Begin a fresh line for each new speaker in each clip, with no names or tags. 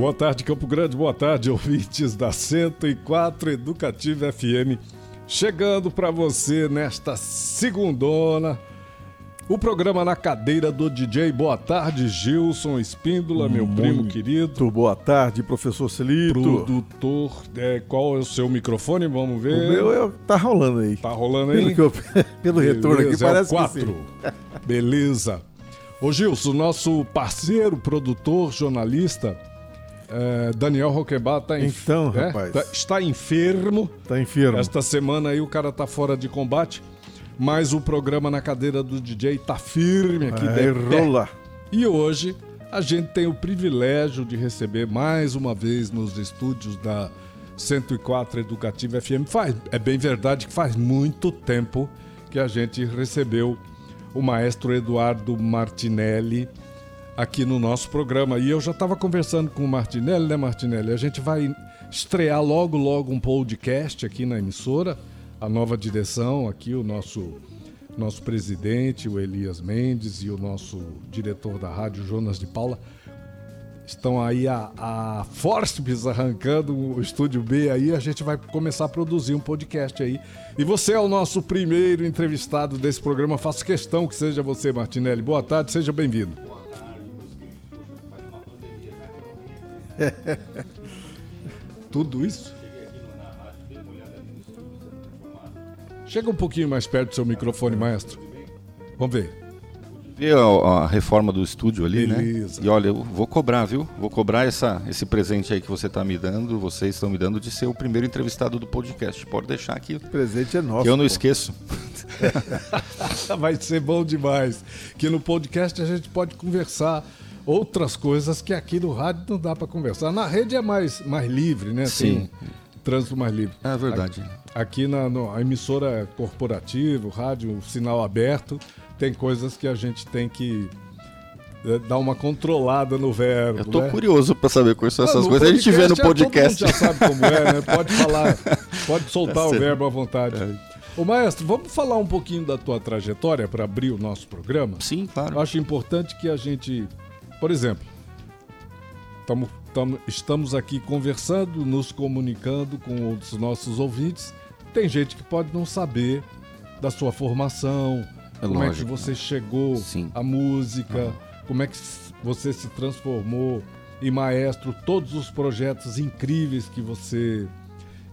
Boa tarde, Campo Grande. Boa tarde, ouvintes da 104 Educativa FM. Chegando para você nesta segundona, o programa na cadeira do DJ. Boa tarde, Gilson Espíndola, meu
Muito
primo querido.
Boa tarde, professor Celito.
Produtor, é, qual é o seu microfone? Vamos
O
ver.
meu é, tá rolando aí.
Tá rolando
Pelo,
aí?
que eu- pelo retorno aqui,
é o
parece que
quatro.
sim.
Beleza. Ô Gilson, nosso parceiro, produtor, jornalista, é, Daniel Roquebat tá enf-
Então,
é,
rapaz.
tá- está enfermo.
Tá enfermo.
Esta semana aí o cara tá fora de combate, mas o programa na cadeira do DJ tá firme aqui
Vai
de pé.
rolar.
E hoje a gente tem o privilégio de receber mais uma vez nos estúdios da 104 Educativa FM. Faz, é bem verdade que faz muito tempo que a gente recebeu o maestro Eduardo Martinelli aqui no nosso programa. E eu já estava conversando com o Martinelli, né, Martinelli? A gente vai estrear logo, logo um podcast aqui na emissora, a nova direção, aqui o nosso nosso presidente, o Elias Mendes, e o nosso diretor da rádio, Jonas de Paula, estão aí a, a arrancando o estúdio B aí, a gente vai começar a produzir um podcast aí. E você é o nosso primeiro entrevistado desse programa, faço questão que seja você, Martinelli. Boa tarde, seja bem-vindo. Tudo isso? Chega um pouquinho mais perto do seu microfone, maestro. Vamos ver.
Vê a, a reforma do estúdio ali,
Beleza.
né? E olha, eu vou cobrar, viu? Vou cobrar essa, esse presente aí que você está me dando, vocês estão me dando, de ser o primeiro entrevistado do podcast. Pode deixar aqui,
O presente é nosso.
que eu não
pô.
esqueço.
Vai ser bom demais. Que no podcast a gente pode conversar outras coisas que aqui no rádio não dá para conversar. Na rede é mais, mais livre, né?
Sim.
Tem trânsito mais livre.
É verdade.
Aqui na no- a emissora corporativa, o rádio, o sinal aberto, tem coisas que a gente tem que eh, dar uma controlada no verbo.
Eu tô
né?
curioso para saber quais são
Ah,
essas coisas. A gente vê no
é, todo
podcast.
mundo já sabe como é, né? Pode falar, pode soltar o
Tá
verbo à vontade. Ô maestro, vamos falar um pouquinho da tua trajetória para abrir o nosso programa?
Sim, claro.
Eu acho importante que a gente, por exemplo, tamo, tamo- estamos aqui conversando, nos comunicando com os nossos ouvintes. Tem gente que pode não saber da sua formação,
É
como é que
lógico,
você chegou
Sim.
à música, como é que você se transformou em maestro, todos os projetos incríveis que você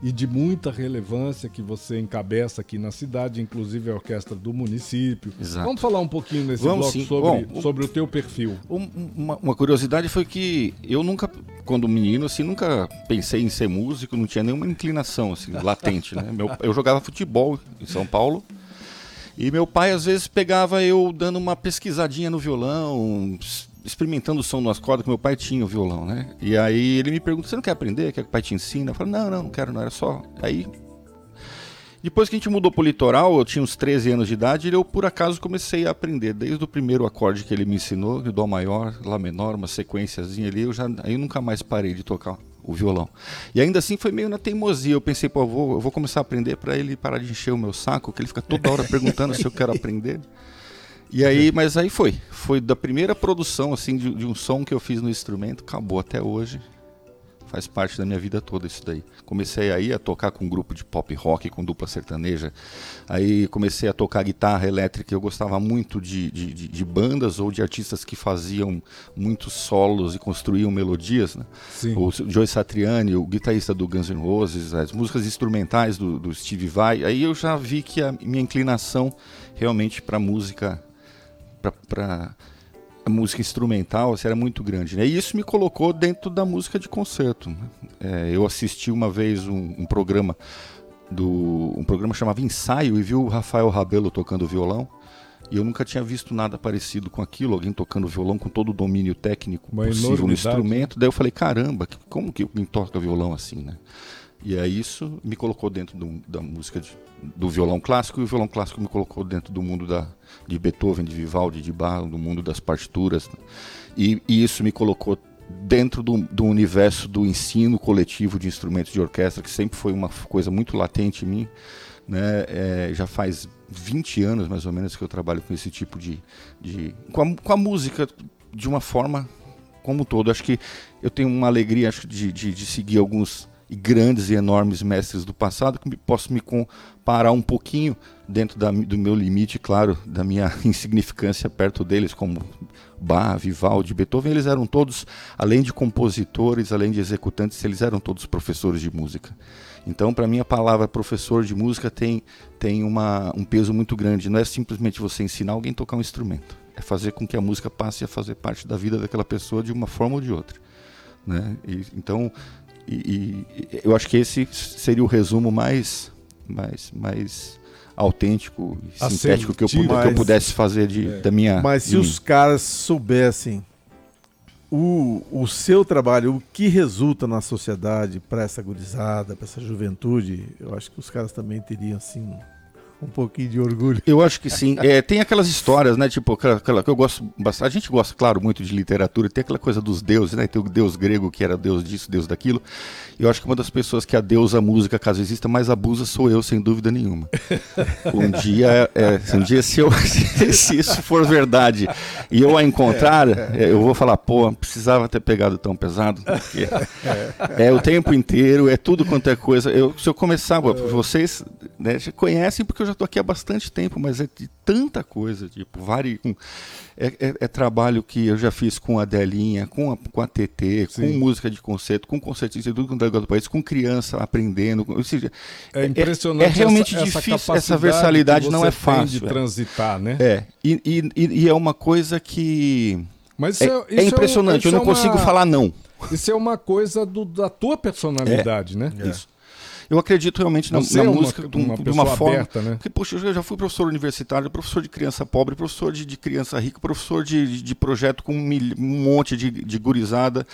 e de muita relevância que você encabeça aqui na cidade, inclusive a orquestra do município.
Exato.
Vamos falar um pouquinho nesse
Vamos
bloco
sim.
sobre,
Bom, o-
sobre o teu perfil.
Um- Uma, uma curiosidade foi que eu nunca, quando menino, assim, nunca pensei em ser músico, não tinha nenhuma inclinação, assim, latente, né? Meu- eu jogava futebol em São Paulo e meu pai, às vezes, pegava eu dando uma pesquisadinha no violão, experimentando o som nas cordas, que meu pai tinha o violão, né? E aí ele me pergunta, você não quer aprender? Quer que o pai te ensine? Eu falei, não, não, não quero, não, era só... Aí depois que a gente mudou pro litoral, eu tinha uns 13 anos de idade, e eu por acaso comecei a aprender. Desde o primeiro acorde que ele me ensinou, Dó maior, Lá menor, uma sequenciazinha ali, eu já aí eu nunca mais parei de tocar o violão. E ainda assim foi meio na teimosia. Eu pensei, pô, eu vou, eu vou começar a aprender para ele parar de encher o meu saco, que ele fica toda hora perguntando se eu quero aprender. E aí, mas aí foi. Foi da primeira produção assim de, de um som que eu fiz no instrumento, acabou até hoje. Faz parte da minha vida toda isso daí. Comecei aí a tocar com um grupo de pop rock, com dupla sertaneja. Aí comecei a tocar guitarra elétrica. Eu gostava muito de, de, de- bandas ou de artistas que faziam muitos solos e construíam melodias. Né?
Sim.
O Joe Satriani, o guitarrista do Guns N' Roses, as músicas instrumentais do, do Steve Vai. Aí eu já vi que a minha inclinação realmente para música, para a música instrumental assim, era muito grande. Né? E isso me colocou dentro da música de concerto. né? É, eu assisti uma vez um, um programa do um programa chamava Ensaio e viu o Rafael Rabelo tocando violão. E eu nunca tinha visto nada parecido com aquilo, alguém tocando violão com todo o domínio técnico
Uma
possível no instrumento. Daí eu falei, caramba, como que alguém toca violão assim, né? E aí isso me colocou dentro do- da música de- do violão clássico e o violão clássico me colocou dentro do mundo da, de Beethoven, de Vivaldi, de Bach, do mundo das partituras. E, e isso me colocou dentro do, do universo do ensino coletivo de instrumentos de orquestra, que sempre foi uma coisa muito latente em mim. Né? É, já faz 20 anos, mais ou menos, que eu trabalho com esse tipo de... de com, a, com a música de uma forma como um todo. Acho que eu tenho uma alegria acho, de, de, de seguir alguns grandes e enormes mestres do passado, que posso me comparar um pouquinho dentro da, do meu limite, claro, da minha insignificância perto deles, como Bach, Vivaldi, Beethoven, eles eram todos, além de compositores, além de executantes, eles eram todos professores de música. Então, para mim, a palavra professor de música tem, tem uma, um peso muito grande. Não é simplesmente você ensinar alguém a tocar um instrumento. É fazer com que a música passe a fazer parte da vida daquela pessoa de uma forma ou de outra. Né? E, então, e, e eu acho que esse seria o resumo mais, mais, mais autêntico e sintético que eu, pude- que eu
Mas-
pudesse fazer de, da minha.
Mas se
de
os
mim.
caras soubessem o, o seu trabalho, o que resulta na sociedade para essa gurizada, para essa juventude, eu acho que os caras também teriam, assim, um pouquinho de orgulho.
Eu acho que sim. É, tem aquelas histórias, né? Tipo, aquela, que eu gosto bastante. A gente gosta, claro, muito de literatura. Tem aquela coisa dos deuses, né? Tem o deus grego que era deus disso, deus daquilo. E eu acho que uma das pessoas que adeusa a música, caso exista, mais abusa sou eu, sem dúvida nenhuma. Um dia, é, se um dia se, eu, se isso for verdade e eu a encontrar, é, eu vou falar, pô, precisava ter pegado tão pesado. Porque é o tempo inteiro, é tudo quanto é coisa. Eu, se eu começar, vocês né, já conhecem porque eu já estou aqui há bastante tempo, mas é de tanta coisa, tipo, vari, com- é, é- é trabalho que eu já fiz com a Delinha, com a, com a TT, com
Sim.
música de concerto, com concertista, tudo com o do país, com criança aprendendo. com- ou seja,
É impressionante
é realmente
essa,
difícil, essa versatilidade
que
não é fácil,
de
é.
transitar, né?
É, e, e- e- é uma coisa que
Mas
é,
isso
é impressionante, eu não
é
consigo
uma-
falar não.
Isso é uma coisa do- da tua personalidade, né?
Isso. Eu acredito realmente na, na
é uma-
música de, um-
uma
de uma forma.
aberta, né?
Porque, poxa, eu já fui professor universitário, professor de criança pobre, professor de, de criança rica, professor de, de, de projeto com um, mil- um monte de, de gurizada.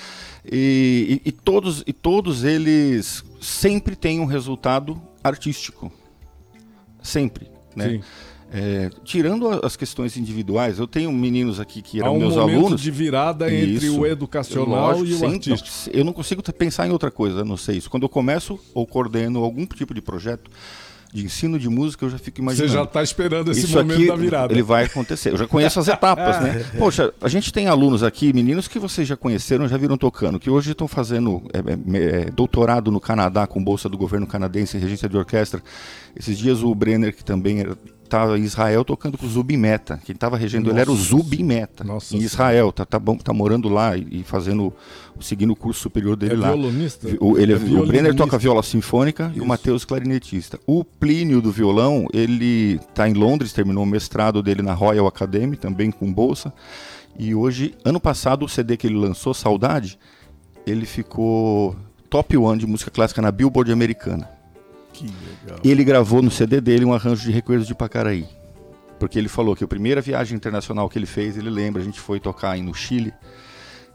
E, e- e todos, e todos eles sempre têm um resultado artístico. Sempre. Né?
Sim.
É, tirando as questões individuais, eu tenho meninos aqui que eram
um
meus alunos.
de virada entre
Isso.
o educacional
Lógico,
e o
sem-
artístico.
eu não consigo pensar em outra coisa, não sei isso. Quando eu começo ou coordeno algum tipo de projeto de ensino de música, eu já fico
Você
imaginando.
já está esperando esse
isso
momento
aqui,
da virada.
ele vai acontecer. Eu já conheço as etapas, né? Poxa, a gente tem alunos aqui, meninos que vocês já conheceram, já viram tocando, que hoje estão fazendo é, é, é, doutorado no Canadá com bolsa do governo canadense em regência de orquestra. Esses dias o Brenner, que também era em Israel tocando com o Zubimeta. Quem estava regendo ele era o
Nossa.
Zubimeta,
Nossa
em Israel. Tá, tá, bom, tá morando lá e, e fazendo, seguindo o curso superior dele
É
lá.
violonista?
O, ele,
É
o Brenner toca viola sinfônica e o
Isso.
Matheus clarinetista. O Plínio do violão, ele está em Londres, terminou o mestrado dele na Royal Academy, também com bolsa. E hoje, ano passado, o CD que ele lançou, Saudade, ele ficou top one de música clássica na Billboard americana.
Que legal.
Ele gravou no CD dele um arranjo de Recuerdos de Pacaraí. Porque ele falou que a primeira viagem internacional que ele fez, ele lembra, a gente foi tocar aí no Chile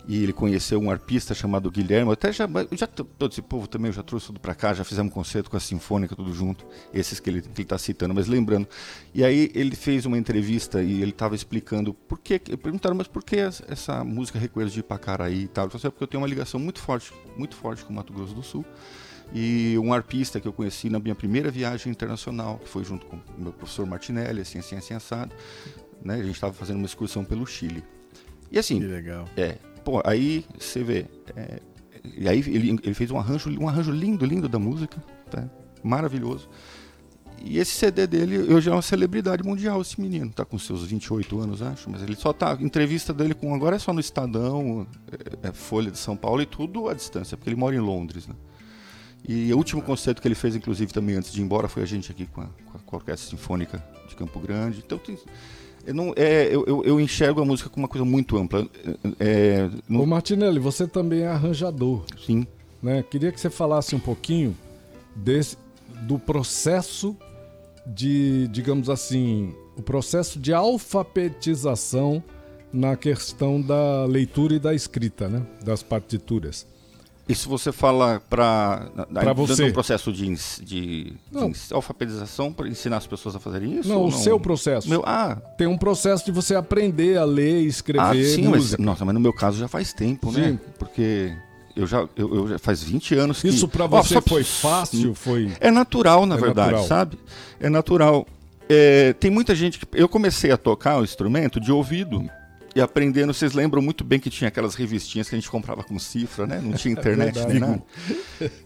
e ele conheceu um arpista chamado Guilherme. Eu até já, eu já todo esse povo também eu já trouxe tudo pra cá, já fizemos um concerto com a Sinfônica, tudo junto, esses que ele, que ele tá citando, mas lembrando. E aí ele fez uma entrevista e ele estava explicando por que. Perguntaram, mas por que essa- música Recuerdos de Pacaraí e tal? Ele falou assim, "É porque eu tenho uma ligação muito forte, muito forte com o Mato Grosso do Sul. E um arpista que eu conheci na minha primeira viagem internacional, que foi junto com o meu professor Martinelli, assim, assim, assim, assado. Né? A gente estava fazendo uma excursão pelo Chile. E assim,
Que legal.
é, pô, aí você vê. é, e aí ele, ele fez um arranjo, um arranjo lindo, lindo da música, tá? maravilhoso. E esse CD dele, hoje é uma celebridade mundial, esse menino. Tá com seus 28 anos, acho, mas ele só tá. Entrevista dele com. Agora é só no Estadão, é, é Folha de São Paulo e tudo à distância, porque ele mora em Londres, né? E o último concerto que ele fez, inclusive, também antes de ir embora, foi a gente aqui com a, com a- Orquestra Sinfônica de Campo Grande. Então tem. Eu, não, é, eu, eu, eu enxergo a música como uma coisa muito ampla. É, não-
Ô Martinelli, você também é arranjador,
sim.
né? Queria que você falasse um pouquinho desse, do processo de, digamos assim, o processo de alfabetização na questão da leitura e da escrita, né? Das partituras.
Isso você fala para
você.
um processo de, de, de
Não.
alfabetização para ensinar as pessoas a fazerem isso?
Não, o seu processo.
Meu, ah,
Tem um processo de você aprender a ler escrever
ah, sim, mas, nossa, mas no meu caso já faz tempo, né?
Sim.
Porque eu já, eu, eu já faz 20 anos que...
Isso pra
Ó,
você
só-
foi fácil? Foi.
É natural, na
É
verdade,
natural.
sabe? É natural. É, tem muita gente que. Eu comecei a tocar o instrumento de ouvido e aprendendo. Vocês lembram muito bem que tinha aquelas revistinhas que a gente comprava com cifra, né? Não tinha internet nem nada.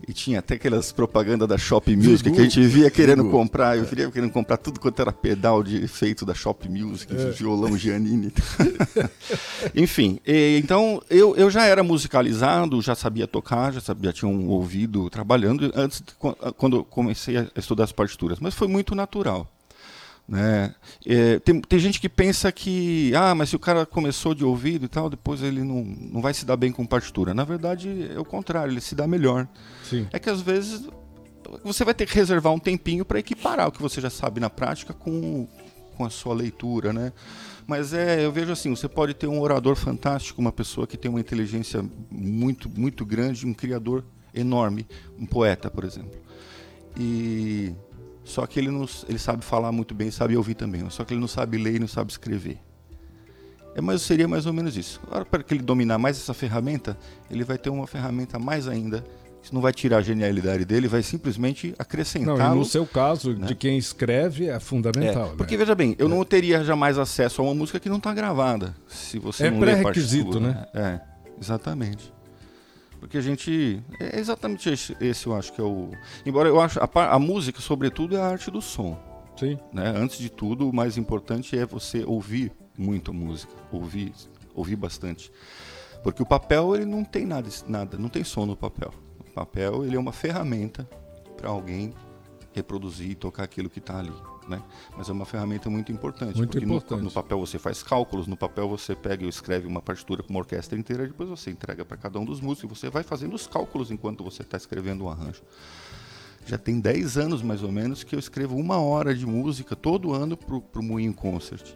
E tinha até aquelas propagandas da Shop Music que a gente via querendo comprar. Eu via querendo comprar tudo quanto era pedal de efeito da Shop Music,
É.
violão Giannini. Enfim, e, então eu, eu já era musicalizado, já sabia tocar, já sabia, tinha um ouvido trabalhando antes de, quan- quando comecei a estudar as partituras, mas foi muito natural. Né? É, tem, tem gente que pensa que, ah, mas se o cara começou de ouvido e tal, depois ele não, não vai se dar bem com partitura. Na verdade, é o contrário, ele se dá melhor.
Sim.
É que às vezes você vai ter que reservar um tempinho para equiparar o que você já sabe na prática com, com a sua leitura, né? Mas é, eu vejo assim, você pode ter um orador fantástico, uma pessoa que tem uma inteligência muito, muito grande, um criador enorme, um poeta, por exemplo. E só que ele não, ele sabe falar muito bem, sabe ouvir também, só que ele não sabe ler e não sabe escrever. É, mas seria mais ou menos isso. Agora, para que ele dominar mais essa ferramenta, ele vai ter uma ferramenta mais ainda. Isso não vai tirar a genialidade dele, vai simplesmente
e no seu caso,
né?
de quem escreve, é fundamental.
É, porque
né?
veja bem, eu não teria jamais acesso a uma música que não está gravada. Se você
É pré-requisito,
partitura,
né?
É, exatamente. Porque a gente. É exatamente esse, esse eu acho que é o. Embora eu acho. A, a música, sobretudo, é a arte do som.
Sim.
né? Antes de tudo, o mais importante é você ouvir muito a música, ouvir, ouvir bastante, porque o papel ele não tem nada, nada, não tem som no papel. O papel ele é uma ferramenta para alguém reproduzir e tocar aquilo que está ali, né? Mas é uma ferramenta muito importante,
Muito
porque no-
importante.
No, papel você faz cálculos, no papel você pega e escreve uma partitura para uma orquestra inteira, depois você entrega para cada um dos músicos, e você vai fazendo os cálculos enquanto você está escrevendo um arranjo. Já tem 10 anos, mais ou menos, que eu escrevo uma hora de música todo ano pro, pro Moinho Concert.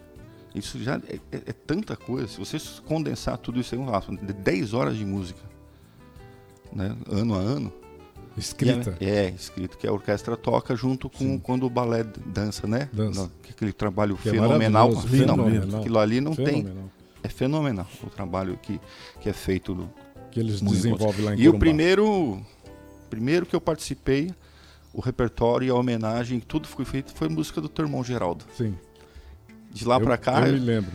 Isso já é, é- é tanta coisa. Se você condensar tudo isso em um laço, de 10 horas de música, né? ano a ano.
Escrita.
É, é, escrito, que a orquestra toca junto com quando o balé dança, né?
Dança.
Não, que aquele trabalho
Que é
fenomenal.
maravilhoso,
fenomenal. Aquilo ali não tem.
Fenomenal.
É fenomenal o trabalho que, que é feito
Que eles desenvolvem lá em
e o
Corumbá.
primeiro, primeiro que eu participei, o repertório e a homenagem, tudo foi feito, foi música do teu irmão Geraldo.
Sim.
De lá pra cá,
Eu me lembro.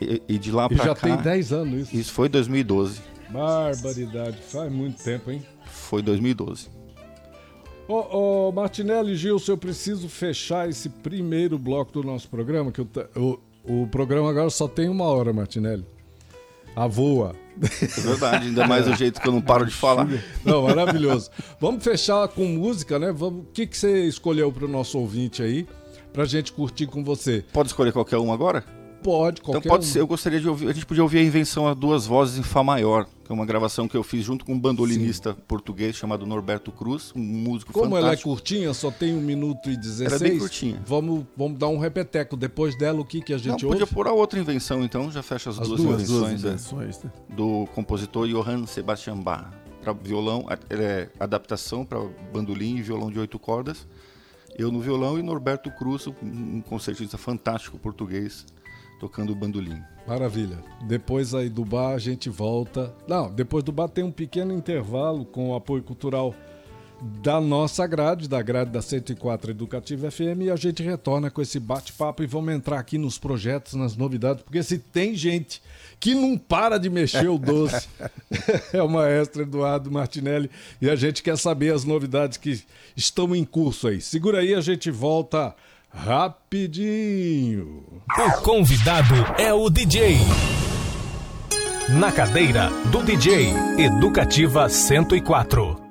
e, e de lá
E
pra
já
cá,
tem 10 anos isso.
isso foi 2012.
Barbaridade. Faz muito tempo, hein?
Foi 2012.
Ô, ô, Martinelli Gilson, eu preciso fechar esse primeiro bloco do nosso programa, que eu o, o programa agora só tem uma hora, Martinelli. A voa.
É verdade, ainda mais do jeito que eu não paro de falar.
Não, maravilhoso. Vamos fechar com música, né? Vamos... O que, que você escolheu para o nosso ouvinte aí, pra gente curtir com você?
Pode escolher qualquer um agora?
Pode,
Então
qualquer
pode
um.
ser, eu gostaria de ouvir, a gente podia ouvir a invenção a duas vozes em Fá maior, que é uma gravação que eu fiz junto com um bandolinista português chamado Norberto Cruz, um músico
Como ela é
fantástico.
curtinha, só tem um minuto e 16.
Ela é bem curtinha.
Vamos, vamos dar um repeteco. Depois dela, o que, que a
Não,
gente
podia
ouve?
pôr a outra invenção então, já fecha as,
As
duas,
duas,
As duas
invenções. é.
invenções, né?
do compositor Johann Sebastian Bach para violão, é, adaptação para bandolim e violão de oito cordas. Eu no violão e Norberto Cruz, um concertista fantástico português, tocando bandolim.
Maravilha. Depois aí do bar a gente volta. Não, depois do bar tem um pequeno intervalo com o apoio cultural da nossa grade, da grade da 104 Educativa FM, e a gente retorna com esse bate-papo e vamos entrar aqui nos projetos, nas novidades, porque se tem gente que não para de mexer o doce, é o maestro Eduardo Martinelli, e a gente quer saber as novidades que estão em curso aí. Segura aí, a gente volta rapidinho.
O convidado é o DJ. Na cadeira do DJ Educativa 104.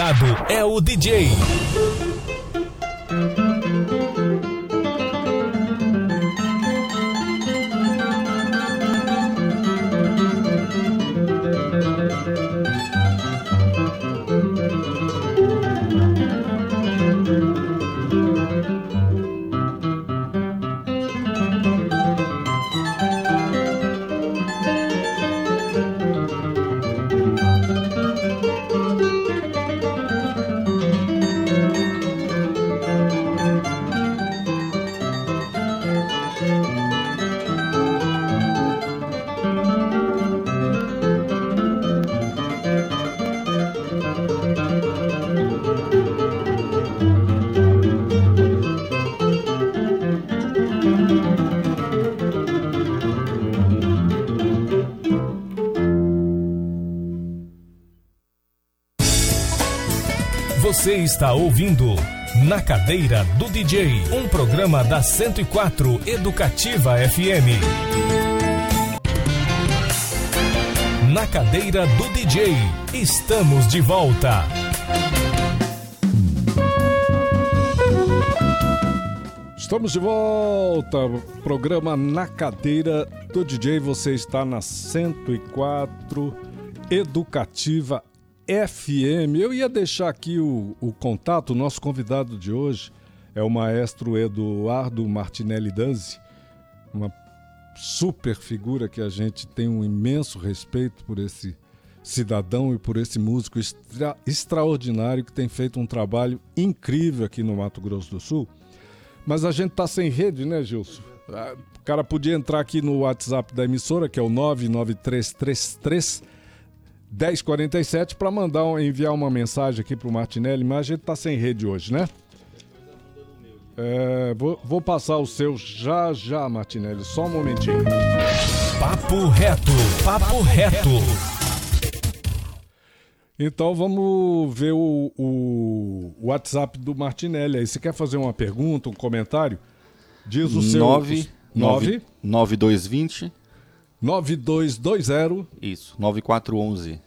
Convidado é o DJ. Está ouvindo Na Cadeira do DJ, um programa da 104 Educativa FM. Na Cadeira do DJ, estamos de volta.
Estamos de volta, programa Na Cadeira do DJ. Você está na 104 Educativa FM. Eu ia deixar aqui o, o contato, o nosso convidado de hoje é o maestro Eduardo Martinelli Danzi, uma super figura que a gente tem um imenso respeito por esse cidadão e por esse músico extra, extraordinário que tem feito um trabalho incrível aqui no Mato Grosso do Sul. Mas a gente tá sem rede, né, Gilson? O cara podia entrar aqui no WhatsApp da emissora, que é o 99333 1047 para mandar enviar uma mensagem aqui pro Martinelli, mas a gente tá sem rede hoje, né? É, vou, vou, passar o seu já já, Martinelli, só um momentinho.
Papo reto, papo reto.
Então vamos ver o, o, WhatsApp do Martinelli aí. Você quer fazer uma pergunta, um comentário? Diz o seu
9 9 9220
9220
Isso, 9411.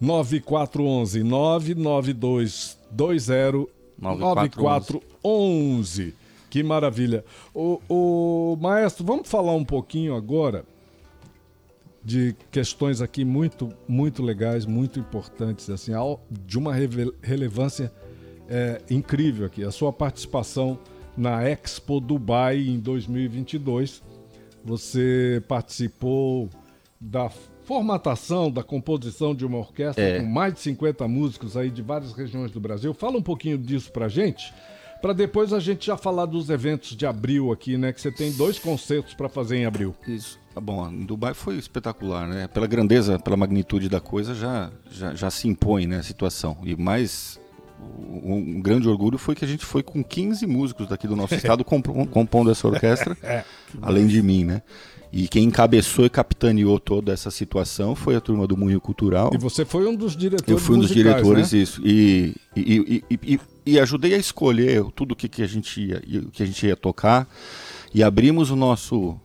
9411 99220 9411. Que maravilha. O, o maestro, vamos falar um pouquinho agora de questões aqui muito muito legais, muito importantes assim, de uma relevância é, incrível aqui. A sua participação na Expo Dubai em 2022 você participou da formatação, da composição de uma orquestra é. com mais de 50 músicos aí de várias regiões do Brasil. Fala um pouquinho disso pra gente, para depois a gente já falar dos eventos de abril aqui, né? Que você tem dois concertos para fazer em abril.
Isso. Tá bom, em Dubai foi espetacular, né? Pela grandeza, pela magnitude da coisa, já, já, já se impõe né, a situação. E mais um grande orgulho foi que a gente foi com 15 músicos daqui do nosso estado compondo essa orquestra, é, além de mim, né? E quem encabeçou e capitaneou toda essa situação foi a turma do Munho Cultural.
E você foi um dos diretores
Eu fui um
dos
diretores,
né?
isso. E, e, e, e, e ajudei a escolher tudo o que, que, a gente ia, que a gente ia tocar. E abrimos o nosso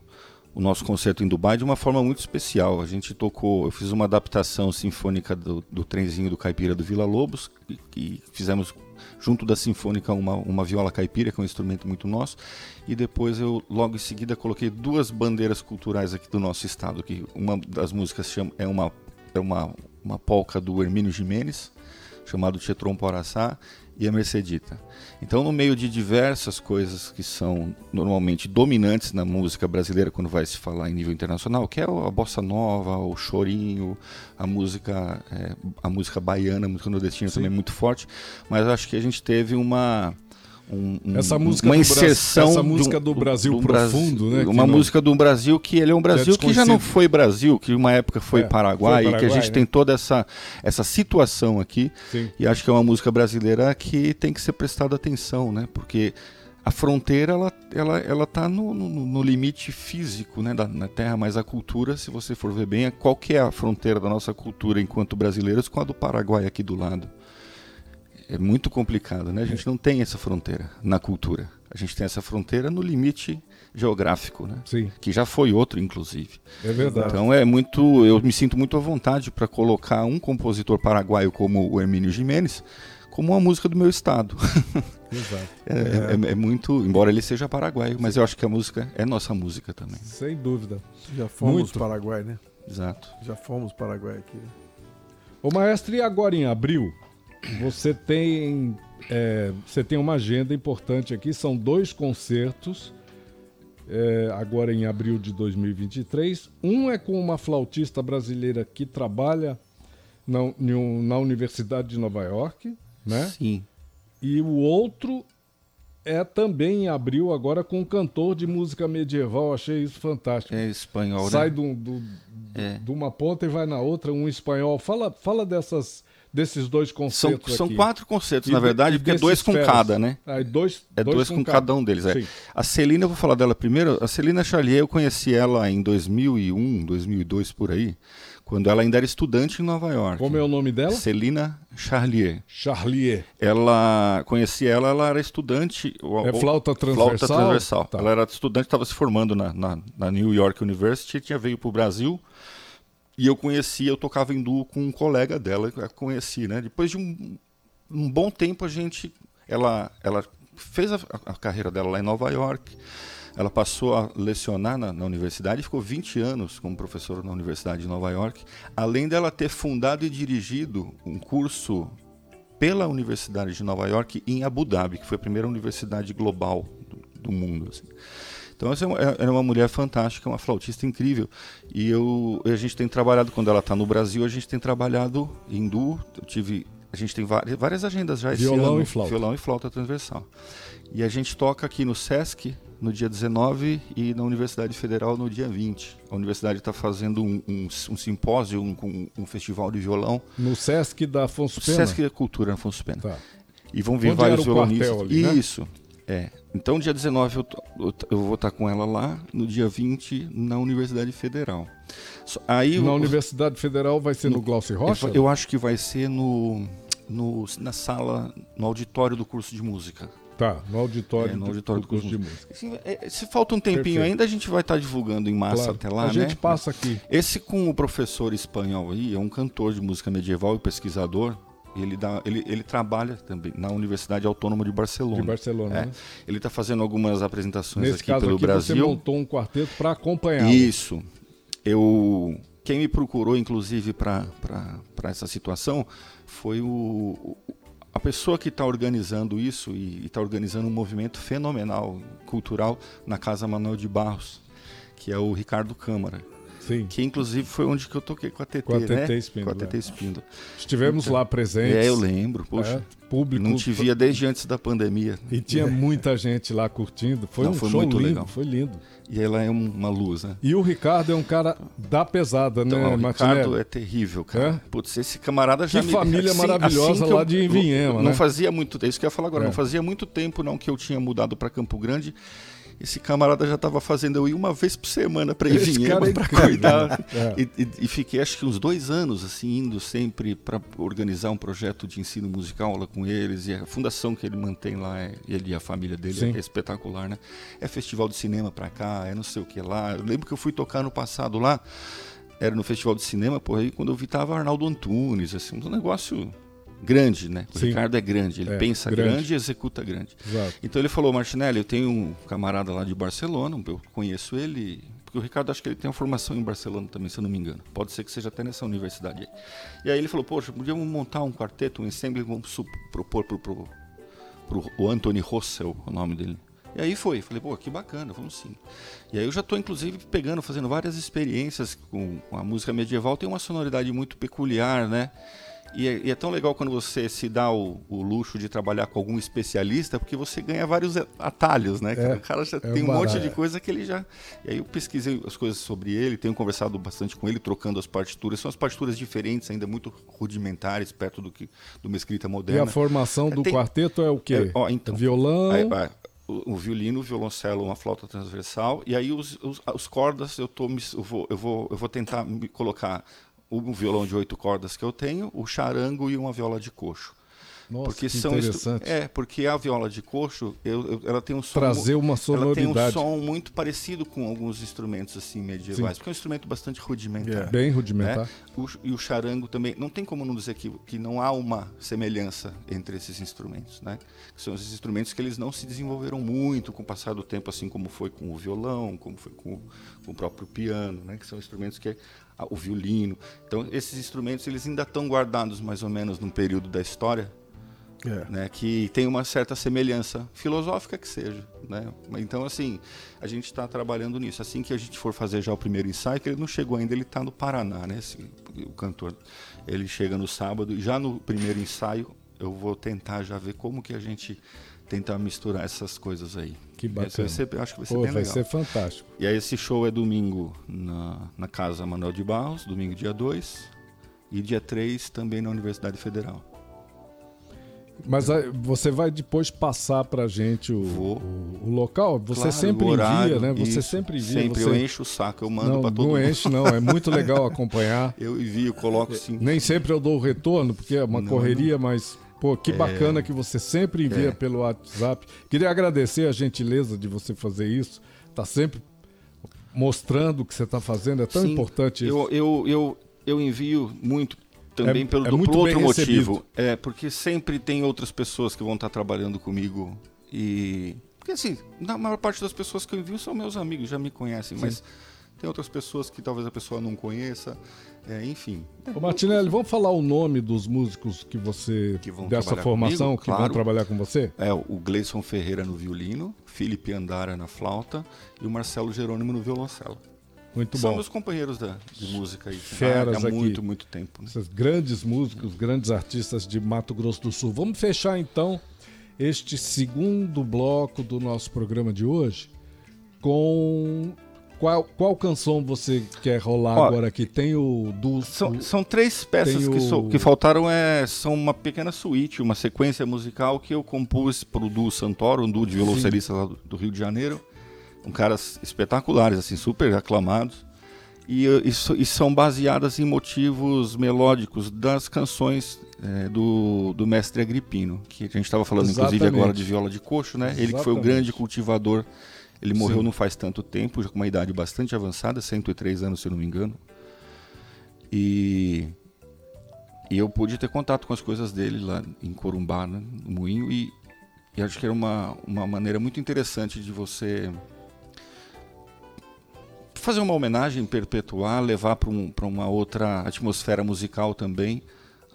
o nosso concerto em Dubai de uma forma muito especial. A gente tocou, eu fiz uma adaptação sinfônica do, do trenzinho do caipira do Vila Lobos e, fizemos junto da sinfônica uma, uma viola caipira, que é um instrumento muito nosso, e depois eu logo em seguida coloquei duas bandeiras culturais aqui do nosso estado, que uma das músicas chama, é uma é uma uma polca do Hermínio Jimenez, chamado Chetron Poraçá, e a Mercedita. Então, no meio de diversas coisas que são normalmente dominantes na música brasileira quando vai se falar em nível internacional, que é a bossa nova, o chorinho, a música, é, a música baiana, a música nordestina Sim. também é muito forte, mas acho que a gente teve uma um, um,
essa música
uma inserção
essa música do, do Brasil do profundo, né?
Uma não... música do Brasil que ele é um Brasil é que já não foi Brasil, que uma época foi, é, Paraguai, foi Paraguai, e que a gente né? tem toda essa, essa situação aqui. Sim. E acho que é uma música brasileira que tem que ser prestada atenção, né? Porque a fronteira ela ela ela tá no, no, no limite físico né da na terra mas a cultura se você for ver bem é qual que é a fronteira da nossa cultura enquanto brasileiros com a do Paraguai aqui do lado é muito complicado, né? A gente não tem essa fronteira na cultura. A gente tem essa fronteira no limite geográfico, né?
Sim.
Que já foi outro, inclusive.
É verdade.
Então é muito, eu me sinto muito à vontade para colocar um compositor paraguaio como o Hermínio Jimenez como uma música do meu estado.
Exato.
É, é- é muito, embora ele seja paraguaio, mas eu acho que a música é nossa música também.
Sem dúvida.
Já fomos
Muito.
Paraguai, né?
Exato.
Já fomos Paraguai aqui.
Ô maestro, e agora em abril? Você tem, é, você tem uma agenda importante aqui, são dois concertos, é, agora em abril de 2023. Um é com uma flautista brasileira que trabalha na, na Universidade de Nova York, né?
Sim.
E o outro é também em abril, agora com um cantor de música medieval. Achei isso fantástico.
É espanhol,
Sai
né?
do-
É.
de uma ponta e vai na outra, um espanhol. Fala, fala dessas, desses dois
São,
concertos
são
aqui.
quatro concertos,
E
na
de-
verdade,
e
porque é dois com
feras.
cada, né?
Ah, dois,
É dois, com, cada um deles, é. A Celina, eu vou falar dela primeiro. A Celina Charlier, eu conheci ela em 2001, 2002, por aí, quando ela ainda era estudante em Nova York.
Como é o nome dela?
Celina Charlier.
Charlier.
Ela, conheci ela, ela era estudante...
É flauta transversal?
Flauta transversal.
Tá.
Ela era estudante, estava se formando na, na, na New York University, tinha veio para o Brasil, e eu conheci, eu tocava em duo com um colega dela, que eu conheci, né? Depois de um, um bom tempo, a gente... Ela, ela fez a, a carreira dela lá em Nova York, ela passou a lecionar na, na universidade, ficou 20 anos como professora na Universidade de Nova York, além dela ter fundado e dirigido um curso pela Universidade de Nova York em Abu Dhabi, que foi a primeira universidade global do, do mundo. assim. Então essa é uma, é uma mulher fantástica, uma flautista incrível. E eu, a gente tem trabalhado, quando ela está no Brasil, a gente tem trabalhado em duo. Eu tive, a gente tem várias, várias agendas já esse
Violão
ano.
e flauta.
Violão e flauta transversal. E a gente toca aqui no Sesc no dia 19 e na Universidade Federal no dia 20. A universidade está fazendo um, um, um simpósio, um, um, festival de violão.
No Sesc da Afonso Pena?
Sesc é Cultura Afonso Pena.
Tá.
E vão vir
Onde
vários
era o quartel
violonistas.
ali, né?
É. Então, dia 19 eu, eu eu vou estar com ela lá, no dia 20 na Universidade Federal. Só- Aí
Na
o-
Universidade Federal vai ser no, Glaucio Rocha?
eu, eu acho que vai ser no, no- na sala, no auditório do curso de música.
Tá, no auditório,
É, no
do-
auditório
do
do
curso de
curso.
música.
Assim, é, se falta um tempinho
Perfeito.
ainda, a gente vai estar divulgando em massa
Claro.
até lá,
a
né?
gente passa aqui.
Esse com o professor espanhol aí, é um cantor de música medieval e pesquisador. Ele, dá, ele, ele trabalha também na Universidade Autônoma de Barcelona.
De Barcelona,
É.
né?
Ele está fazendo algumas apresentações
Nesse
aqui
caso
pelo
aqui, você
Brasil.
montou um quarteto para acompanhar.
Isso. Eu, quem me procurou, inclusive, para essa situação foi o- a pessoa que está organizando isso e está organizando um movimento fenomenal cultural na Casa Manuel de Barros, que é o Ricardo Câmara.
Sim.
Que inclusive foi onde que eu toquei com a TT,
Com a
né?
TT Espíndola.
Com a TT Espíndola.
Estivemos lá presentes.
É, eu lembro, poxa.
É, público.
Não te via desde antes da pandemia.
E tinha muita gente lá curtindo. Foi
Não,
um
foi
show
muito
lindo,
legal.
foi lindo.
E ela é um- uma luz, né?
E o Ricardo é um cara da pesada,
Então,
né,
o
Martinelli?
Ricardo é terrível, cara.
É?
Putz, esse camarada já
Que
me...
família maravilhosa
que
lá de Envinhema,
Não
né?
fazia muito... É isso que eu ia falar agora.
É.
Não fazia muito tempo, não, que eu tinha mudado para Campo Grande. Esse camarada já estava fazendo eu ir uma vez por semana para
é
para cuidar.
né? É.
E, e- e fiquei acho que uns dois anos assim indo sempre para organizar um projeto de ensino musical lá com eles e a fundação que ele mantém lá é- ele e a família dele
Sim.
é espetacular, né? É festival de cinema para cá, é não sei o que lá. Eu lembro que eu fui tocar no passado lá, era no festival de cinema, por aí quando eu vi tava Arnaldo Antunes, assim, um negócio grande, né? O
Sim.
Ricardo é grande, ele
É,
pensa
grande.
grande. e executa grande.
Exato.
Então ele falou, Martinelli, eu tenho um camarada lá de Barcelona, eu conheço ele, porque o Ricardo acho que ele tem uma formação em Barcelona também, se eu não me engano. Pode ser que seja até nessa universidade aí. E aí ele falou, poxa, podíamos montar um quarteto, um ensemble, vamos propor pro, pro, pro o Anthony Rossell, o nome dele. E aí foi, falei, pô, que bacana, vamos sim. E aí eu já estou inclusive pegando, fazendo várias experiências com, com a música medieval, tem uma sonoridade muito peculiar, né? E é, e é tão legal quando você se dá o, o luxo de trabalhar com algum especialista, porque você ganha vários atalhos, né?
É,
o cara já
é
tem um monte de coisa que ele já. E aí eu pesquisei as coisas sobre ele, tenho conversado bastante com ele, trocando as partituras. São as partituras diferentes, ainda muito rudimentares, perto do que de uma escrita
E
moderna.
a formação do
Tem-
quarteto é o quê?
É, ó, então,
Violão.
Aí, vai, o, o violino, o violoncelo, uma flauta transversal. E aí os, os, os cordas eu, tô, eu, vou, eu, vou, eu vou tentar me colocar o violão de oito cordas que eu tenho, o charango e uma viola de coxo.
Nossa,
porque
que
são
interessante.
É, porque a viola de coxo, eu- eu- ela tem um som
Trazer uma
ela tem um
sonoridade
som muito parecido com alguns instrumentos assim medievais, porque é um instrumento bastante rudimentar.
bem rudimentar.
né? O- e o charango também, não tem como não dizer que, que não há uma semelhança entre esses instrumentos, né? Que são esses instrumentos que eles não se desenvolveram muito com o passar do tempo, assim como foi com o violão, como foi com, o- com o próprio piano, né? Que são instrumentos que o violino. Então esses instrumentos eles ainda estão guardados mais ou menos num período da história
É.
né, que tem uma certa semelhança filosófica que seja, né? Então assim, a gente está trabalhando nisso. Assim que a gente for fazer já o primeiro ensaio, que ele não chegou ainda, ele está no Paraná, né? esse- o cantor, ele chega no sábado e já no primeiro ensaio eu vou tentar já ver como que a gente tenta misturar essas coisas aí.
Que bacana.
vai ser- acho que vai ser
Pô,
bem
vai
legal.
ser fantástico.
E aí esse show é domingo na, na Casa Manuel de Barros, domingo dia 2, e dia 3 também na Universidade Federal.
Mas você vai depois passar pra gente o, o, o local? Você
Claro,
sempre
horário,
envia, né? Você
isso.
sempre envia.
Sempre
você...
eu encho o saco, eu mando
não,
pra todo
não
mundo.
enche, não. É muito legal acompanhar.
Eu envio, coloco sim.
Nem sempre eu dou o retorno, porque é uma
Não,
correria, mas, pô, que bacana que você sempre envia
É.
pelo WhatsApp. Queria agradecer a gentileza de você fazer isso. Tá sempre mostrando o que você está fazendo. É tão
Sim,
importante isso.
Eu, eu, eu, eu envio muito também
É-
pelo
é
do-
muito
outro
recebido.
motivo. É, porque sempre tem outras pessoas que vão estar trabalhando comigo e. Porque assim, na maior parte das pessoas que eu envio são meus amigos, já me conhecem, mas tem outras pessoas que talvez a pessoa não conheça. É, enfim.
Ô Martinelli, vamos falar o nome dos músicos que você.
Que vão
dessa formação
comigo?
que vão
Claro.
trabalhar com você?
É, o Gleison Ferreira no violino, Felipe Andara na flauta e o Marcelo Jerônimo no violoncelo.
Muito
São
bom.
meus companheiros da, de música aí.
Feras
há
aqui.
muito, muito tempo. né?
Esses grandes músicos, grandes artistas de Mato Grosso do Sul. Vamos fechar então este segundo bloco do nosso programa de hoje com. Qual, qual canção você quer rolar
Ó,
agora aqui? Tem o do.
São,
o-
são três peças que,
o-
so- que faltaram, é, são uma pequena suíte, uma sequência musical que eu compus para o Du Santoro, um duo de violoncelistas lá do, do Rio de Janeiro. Um caras espetaculares, assim, super aclamados. E, e e são baseadas em motivos melódicos das canções eh, do, do mestre Agripino, que a gente estava falando, inclusive,
Exatamente.
agora de viola de coxo, né? Ele que foi o
Exatamente.
grande cultivador. Ele morreu
Sim.
não faz tanto tempo, já com uma idade bastante avançada, 103 anos, se eu não me engano. E, e eu pude ter contato com as coisas dele lá em Corumbá, né, no Moinho, e, e acho que era uma, uma maneira muito interessante de você fazer uma homenagem, perpetuar, levar para um, uma outra atmosfera musical também,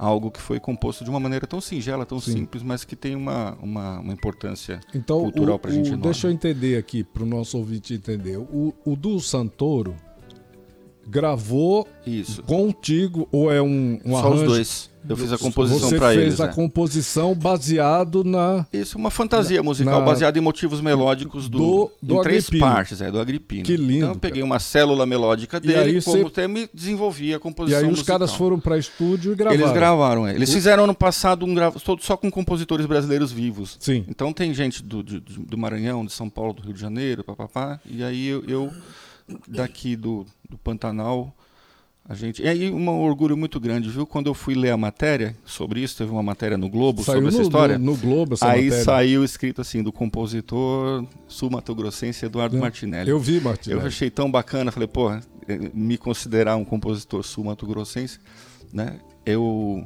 algo que foi composto de uma maneira tão singela, tão
Sim.
simples, mas que tem uma, uma, uma importância
Então,
cultural
o,
pra gente
o-
enorme.
deixa eu entender aqui, para o nosso ouvinte entender. O, o do Santoro gravou
Isso.
contigo ou é um, um
Só
arranjo?
os dois. Eu fiz a composição
Você
para
fez
eles.
a
né?
composição baseado na
Isso, uma fantasia musical
na-
baseada em motivos melódicos do,
Do- do
em três
Agripino.
partes, é, do Agripino.
Que lindo,
Então eu peguei uma célula melódica dele,
aí
como
você-
até me desenvolvi a
E
composição
aí os
musical.
caras foram para estúdio e gravaram.
Eles gravaram, é. Eles fizeram ano passado um grava... todo só com compositores brasileiros vivos.
Sim.
Então tem gente do, de- do Maranhão, de São Paulo, do Rio de Janeiro, papapá. E aí eu, eu daqui do, do Pantanal, a gente. E aí um orgulho muito grande, viu? Quando eu fui ler a matéria sobre isso, teve uma matéria no Globo
Saiu
sobre essa
no,
história.
no, no Globo essa
Aí
matéria.
saiu escrito assim, do compositor sul-mato-grossense Eduardo Martinelli.
Eu vi,
Eu
Martinelli.
achei tão bacana, falei, pô, me considerar um compositor sul-mato-grossense, né? Eu,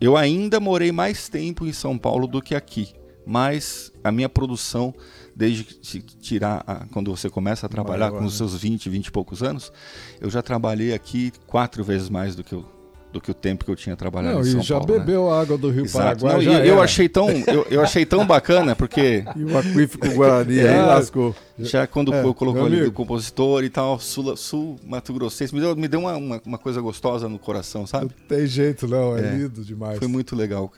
eu ainda morei mais tempo em São Paulo do que aqui, mas a minha produção, desde que tirar, a- quando você começa a trabalhar
Maior,
com os seus 20, 20 e poucos anos, eu já trabalhei aqui quatro vezes mais do que, eu, do que o tempo que eu tinha trabalhado
Não,
em
e
São
já
Paulo. né?
bebeu a água do Rio
Exato.
Paraguai.
Não, eu,
era.
achei tão, eu, eu achei tão bacana, porque
E o aquífico Guarani aí
É.
lascou.
já quando
É,
eu colocou ali
amigo.
compositor e tal, sul, sul Mato Grossense, me deu, me deu uma, uma, uma coisa gostosa no coração, sabe?
Não tem jeito, não. É,
É.
lindo demais.
Foi muito legal.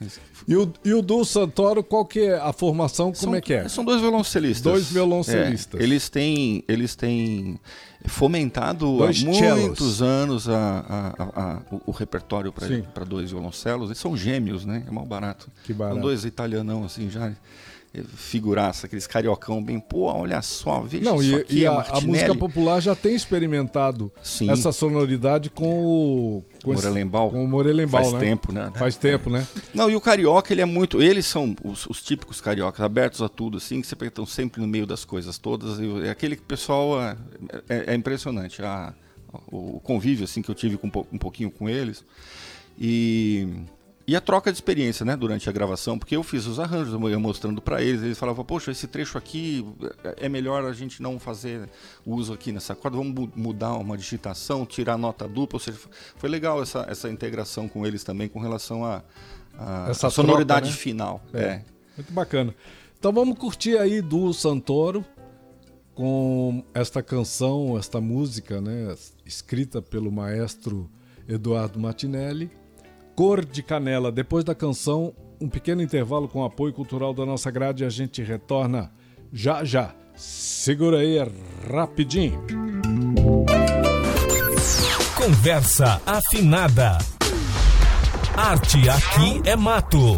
E o, e o do Santoro, qual que é a formação? Como
São-
é que é?
São dois violoncelistas.
Dois violoncelistas.
É, eles têm, eles têm fomentado
Dois
há
cellos.
muitos anos a, a- a- o, o repertório para dois violoncelos. Eles são gêmeos, né? É mal barato.
Que barato.
São dois italianão assim já. Figuraça, aqueles cariocão bem, pô, olha só, veja
Não,
isso
e,
aqui,
e
é
a, a música popular já tem experimentado
Sim.
essa sonoridade com o. Com
Morelenbaum.
Com o Morelenbaum,
Faz
né?
tempo, né?
Faz tempo, né?
Não, e o carioca, ele é muito. Eles são os, os típicos cariocas, abertos a tudo, assim, que sempre estão sempre no meio das coisas todas. E, é aquele pessoal é, é- é impressionante. A, o convívio assim que eu tive com, um um pouquinho com eles. E, e a troca de experiência, né, durante a gravação, porque eu fiz os arranjos, eu ia mostrando para eles, eles falavam, poxa, esse trecho aqui é é melhor a gente não fazer uso aqui nessa corda, vamos mu- mudar uma digitação, tirar nota dupla, ou seja, foi legal essa, essa integração com eles também com relação a, a,
Essa
a sonoridade
troca, né?
final.
É.
É.
Muito bacana. Então vamos curtir aí do Santoro com esta canção, esta música, né, escrita pelo maestro Eduardo Martinelli, Cor de Canela. Depois da canção, um pequeno intervalo com apoio cultural da nossa grade a gente retorna já já. Segura aí é rapidinho.
Conversa afinada. Arte aqui é mato.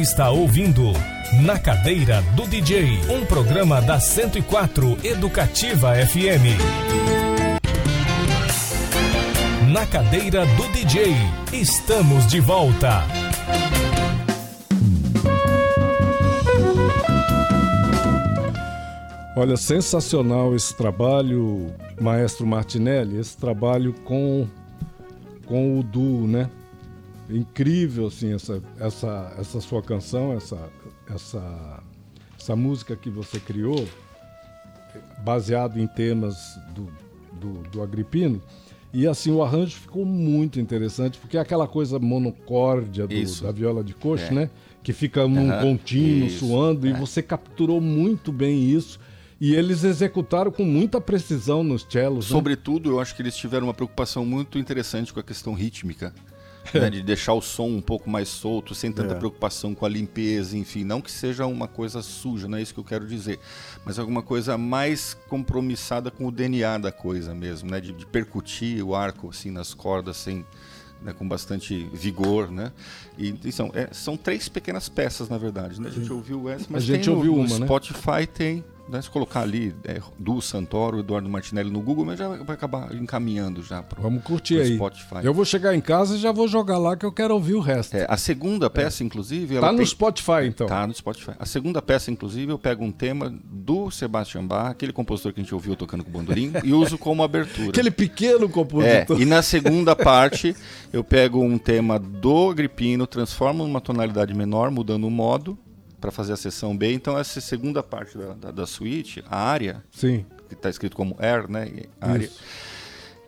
Está ouvindo Na Cadeira do DJ, um programa da 104 Educativa FM. Na Cadeira do DJ, estamos de volta.
Olha, sensacional esse trabalho, Maestro Martinelli, esse trabalho com, com o duo, né? Incrível, assim, essa, essa, essa sua canção, essa, essa, essa música que você criou, baseado em temas do, do, do Agripino. E assim, o arranjo ficou muito interessante, porque é aquela coisa monocórdia do- da viola de coxo,
É.
né? Que fica num
Aham,
contínuo,
isso,
suando, e
é.
você capturou muito bem isso. E eles executaram com muita precisão nos cellos. né?
Sobretudo, eu acho que eles tiveram uma preocupação muito interessante com a questão rítmica. Né, de deixar o som um pouco mais solto, sem tanta
É.
preocupação com a limpeza, enfim. Não que seja uma coisa suja, não é isso que eu quero dizer. Mas alguma coisa mais compromissada com o DNA da coisa mesmo, né? De, de percutir o arco assim nas cordas sem. né, com bastante vigor, né? E, e são, é, são três pequenas peças, na verdade. Né? A gente ouviu essa, mas
A gente
tem no,
ouviu
no
uma, né?
Spotify tem. Né? Se colocar ali é, Du Santoro, Eduardo Martinelli no Google, mas já vai acabar encaminhando já pro,
Vamos curtir aí.
Spotify.
Eu vou chegar em casa e já vou jogar lá que eu quero ouvir o resto.
É, a segunda peça, inclusive, ela
tá no
tem-
Spotify, então.
Tá no Spotify. A segunda peça, inclusive, eu pego um tema do Sebastian Bach, aquele compositor que a gente ouviu tocando com o bandolim, e uso como abertura.
Aquele pequeno
É,
compositor.
e na segunda parte eu pego um tema do Agripino, transformo numa tonalidade menor, mudando o modo para fazer a sessão B. Então essa segunda parte da, da, da suíte, a área,
Sim.
que está escrito como Air, né? Área,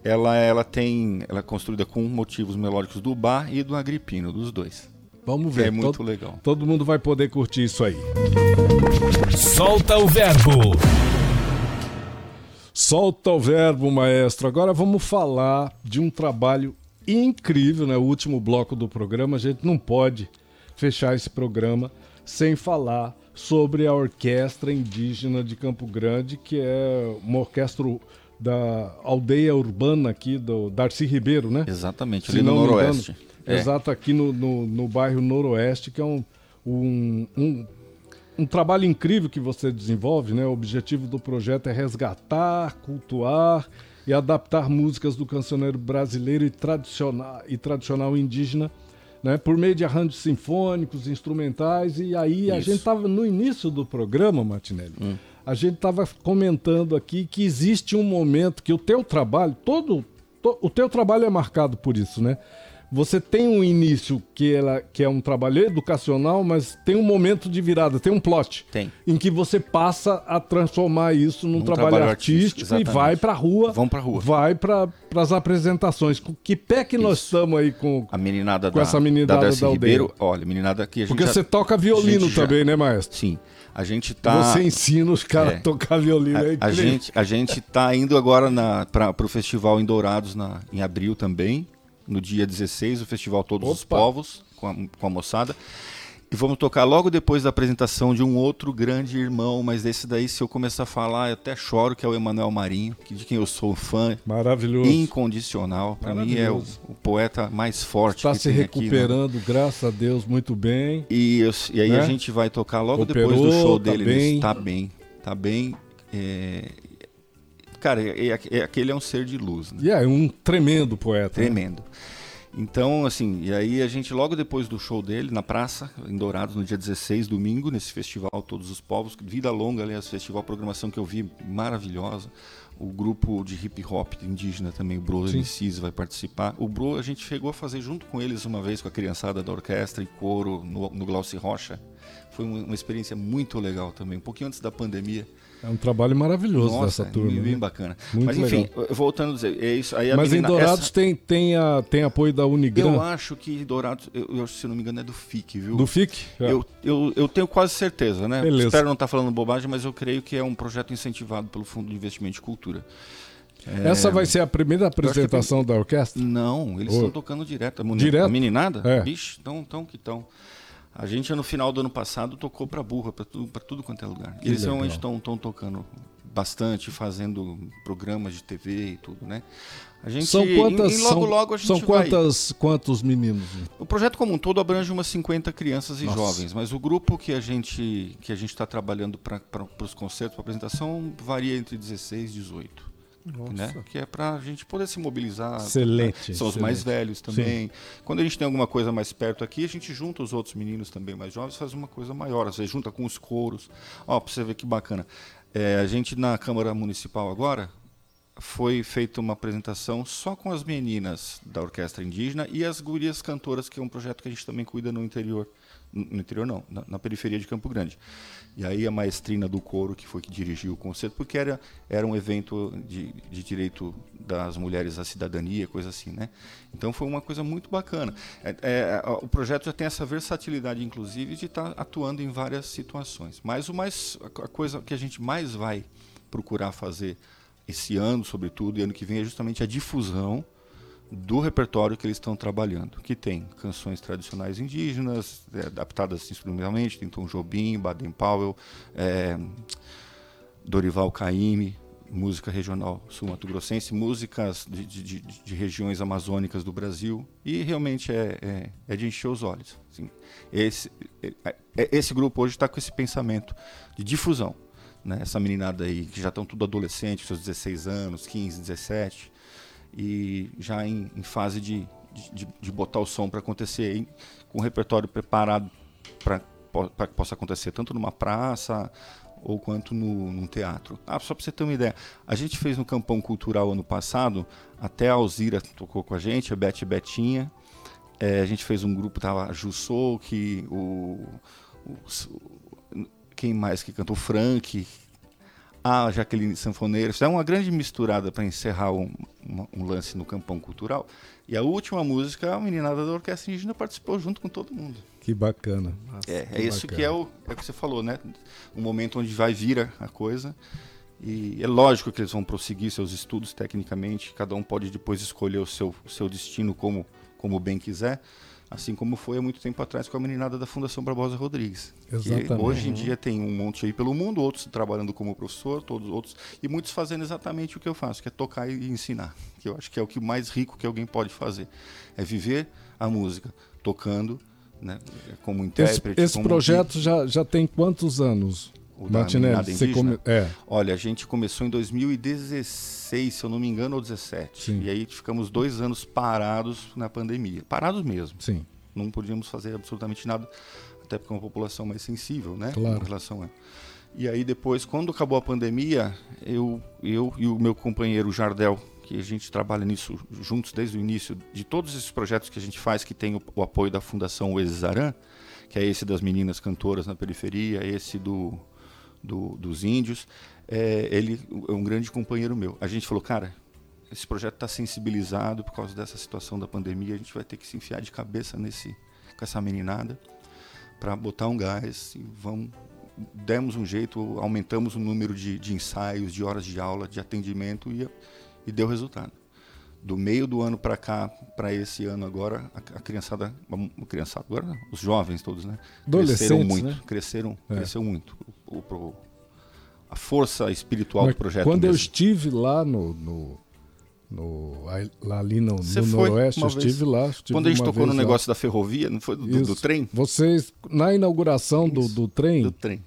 ela, ela tem. Ela é construída com motivos melódicos do bar e do agripino, dos dois.
Vamos ver.
É muito
todo,
legal.
Todo mundo vai poder curtir isso aí.
Solta o verbo.
Solta o verbo, maestro. Agora vamos falar de um trabalho incrível, né? O último bloco do programa. A gente não pode fechar esse programa sem falar sobre a Orquestra Indígena de Campo Grande, que é uma orquestra da aldeia urbana aqui do Darcy Ribeiro, né?
Exatamente,
Se
ali no
engano,
Noroeste. É.
Exato, aqui no, no, no bairro Noroeste, que é um, um, um, um trabalho incrível que você desenvolve, né? O objetivo do projeto é resgatar, cultuar e adaptar músicas do cancioneiro brasileiro e tradicional, e tradicional indígena, né? Por meio de arranjos sinfônicos, instrumentais, e aí a
Isso.
gente estava no início do programa, Martinelli, a gente estava comentando aqui que existe um momento que o teu trabalho, todo, to- o teu trabalho é marcado por isso, né? Você tem um início que, ela, que é um trabalho educacional, mas tem um momento de virada, tem um plot.
Tem.
Em que você passa a transformar isso num
Num
trabalho,
trabalho
artístico,
artístico,
e vai pra rua.
Vão pra rua.
Vai para as apresentações. Com que pé que nós
Isso.
estamos aí com.
A meninada
Com
da,
essa meninada
da Darcy
da aldeia.
Ribeiro, olha, meninada que a gente
Porque
já-
você toca violino
já-
também, né, maestro?
Sim. A gente tá.
Você ensina os caras
É.
a tocar violino. é
A, a gente, a gente tá indo agora para o festival em Dourados na, em abril também. No dia 16, o festival Todos os
Opa.
Povos, com a, com a moçada. E vamos tocar logo depois da apresentação de um outro grande irmão, mas esse daí, se eu começar a falar, eu até choro, que é o Emanuel Marinho, de quem eu sou fã
Maravilhoso.
incondicional. Para mim é o, o poeta mais forte
Está
que
se
tem aqui, né?
recuperando, graças a Deus, muito bem.
E, eu- e aí
Né?
a gente vai tocar logo
Operou,
depois do show
tá
dele.
bem.
nesse- Tá bem, tá bem. é, Cara, é, é- é- aquele é um ser de luz, né?
E é um tremendo poeta. né?
Tremendo. Então, assim, e aí a gente, logo depois do show dele, na praça, em Dourados, no dia 16, domingo, nesse festival Todos os Povos, Vida Longa, aliás, festival, programação que eu vi maravilhosa. O grupo de hip hop indígena também, o Bro. MCs, vai participar. O Bro, a gente chegou a fazer junto com eles uma vez, com a criançada da orquestra e coro, no, no Glauci Rocha. Foi uma, experiência muito legal também, um pouquinho antes da pandemia.
É um trabalho maravilhoso
Nossa,
dessa turma.
bem, bem
né?
bacana.
Muito
Mas enfim,
legal.
voltando a dizer, é isso. Aí
Mas em
menina-
Dourados
essa-
tem, tem, a, tem apoio da Unigran,
eu acho que Dourados, eu, eu, se não me engano, é do FIC, viu?
do FIC. É.
Eu, eu, eu tenho quase certeza, né?
Beleza.
Espero não estar falando bobagem, mas eu creio que é um projeto incentivado pelo Fundo de Investimento de Cultura. É,
Essa vai ser a primeira apresentação da orquestra?
Não, eles estão tocando direto. A,
Direto?
a meninada?
É.
Bicho, tão, tão que tão. A gente, no final do ano passado, tocou pra burra, pra tudo, pra tudo quanto é lugar.
Que
eles
legal.
realmente estão tocando bastante, fazendo programas de TV e tudo, né? A gente,
São quantas?
e, e logo,
são,
logo a gente
são
vai.
quantas, quantos meninos?
O projeto como um todo abrange umas 50 crianças e
Nossa.
jovens, mas o grupo que a gente que a gente está trabalhando para os concertos, para apresentação, varia entre 16 e 18. Né? Que é para a gente poder se mobilizar.
Excelente,
né? São os
excelente.
mais velhos também. Quando a gente tem alguma coisa mais perto aqui, a gente junta os outros meninos também mais jovens, faz uma coisa maior. Vezes junta com os coros. Ó, para você ver que bacana. É, a gente na Câmara Municipal agora foi feita uma apresentação só com as meninas da orquestra indígena e as gurias cantoras, que é um projeto que a gente também cuida no interior. No interior não, na, na periferia de Campo Grande. E aí a maestrina do coro, que foi que dirigiu o concerto, porque era, era um evento de, de direito das mulheres à cidadania, coisa assim, né? Então foi uma coisa muito bacana. É, é, o projeto já tem essa versatilidade, inclusive, de estar atuando em várias situações. Mas o mais, a coisa que a gente mais vai procurar fazer esse ano, sobretudo, e ano que vem, é justamente a difusão do repertório que eles estão trabalhando, que tem canções tradicionais indígenas, é, adaptadas instrumentalmente, tem Tom Jobim, Baden Powell, é, Dorival Caymmi, música regional sul-mato-grossense, músicas de, de- de- de regiões amazônicas do Brasil, e realmente é, é- é de encher os olhos. assim. Esse, é- é- esse grupo hoje está com esse pensamento de difusão. Né? Essa meninada aí, que já estão tudo adolescentes, seus 16 anos, 15, 17, e já em, em fase de, de, de botar o som para acontecer, com o repertório preparado para que possa acontecer tanto numa praça ou quanto no, num teatro. Ah, só para você ter uma ideia, a gente fez no Campão Cultural ano passado, até a Alzira tocou com a gente, a Beth Betinha, é, a gente fez um grupo, tava Jussou, que o- o- quem mais que cantou? O Frank, a Jaqueline Sanfoneira. Isso é uma grande misturada para encerrar um, um, lance no campão cultural. E a última música, a meninada da Orquestra Indígena participou junto com todo mundo.
Que bacana.
Nossa, é, é isso bacana. que é o, é o que você falou, né? Um momento onde vai vir a coisa. E é lógico que eles vão prosseguir seus estudos tecnicamente, cada um pode depois escolher o seu, o seu destino como, como bem quiser assim como foi há muito tempo atrás com a meninada da Fundação Barbosa Rodrigues.
Exatamente.
hoje em dia tem um monte aí pelo mundo, outros trabalhando como professor, todos outros, e muitos fazendo exatamente o que eu faço, que é tocar e ensinar, que eu acho que é o que mais rico que alguém pode fazer, é viver a música, tocando, né, como intérprete.
Esse, esse
como
projeto já, já tem quantos anos?
O Martinelli, você come... é. Olha, a gente começou em 2016, se eu não me engano, ou 17. Sim. E aí ficamos dois anos parados na pandemia. Parados mesmo.
Sim.
Não podíamos fazer absolutamente nada, até porque é uma população mais sensível, né?
Claro.
Em relação a... E aí depois, quando acabou a pandemia, eu, eu e o meu companheiro Jardel, que a gente trabalha nisso juntos desde o início, de todos esses projetos que a gente faz, que tem o, o apoio da Fundação Exaran, que é esse das meninas cantoras na periferia, esse do do, dos índios. É, ele é um grande companheiro meu. A gente falou, cara, esse projeto está sensibilizado por causa dessa situação da pandemia. A gente vai ter que se enfiar de cabeça nesse, com essa meninada para botar um gás e vamos. Demos um jeito, aumentamos o número de, de ensaios, de horas de aula, de atendimento e, e deu resultado do meio do ano para cá, para esse ano agora, a, a criançada, a criançada agora, não, os jovens todos, né? Cresceram muito, né? cresceram, é. cresceu muito. O, o, a força espiritual Mas do projeto.
Quando
mesmo.
eu estive lá no, no, no lá ali no, no Noroeste, eu estive lá. Estive
quando a gente tocou no lá. negócio da ferrovia, não foi do, do, do, trem?
Vocês na inauguração do, do trem?
Do trem.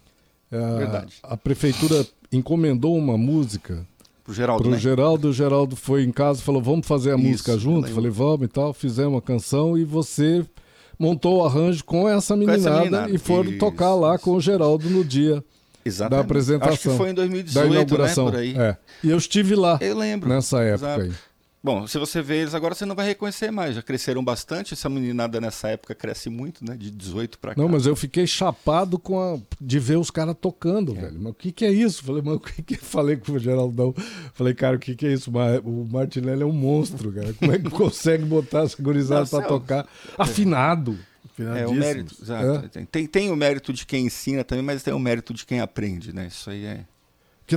A, Verdade. A prefeitura encomendou uma música
Pro Geraldo,
Pro
né?
Geraldo, o Geraldo foi em casa falou, vamos fazer a Isso, música junto? Falei, vamos e tal. Fizemos a canção e você montou o arranjo com essa meninada, com essa meninada. e foram Isso. tocar lá com o Geraldo no dia Exatamente. da apresentação. Acho
que foi em 2018,
da inauguração.
Né, por aí.
É. E eu estive lá.
Eu lembro.
Nessa época Exato. aí.
Bom, se você vê eles agora, você não vai reconhecer mais. Já cresceram bastante. Essa meninada nessa época cresce muito, né? De 18 para cá.
Não, mas eu fiquei chapado com a... de ver os caras tocando, é. velho. Mas o que, que é isso? Falei, mas o que, que Falei com o Geraldão. Falei, cara, o que, que é isso? O Martinelli é um monstro, cara. Como é que consegue botar essa gurizada para tocar afinado?
É o mérito, exato. É. Tem, tem o mérito de quem ensina também, mas tem o mérito de quem aprende, né? Isso aí é.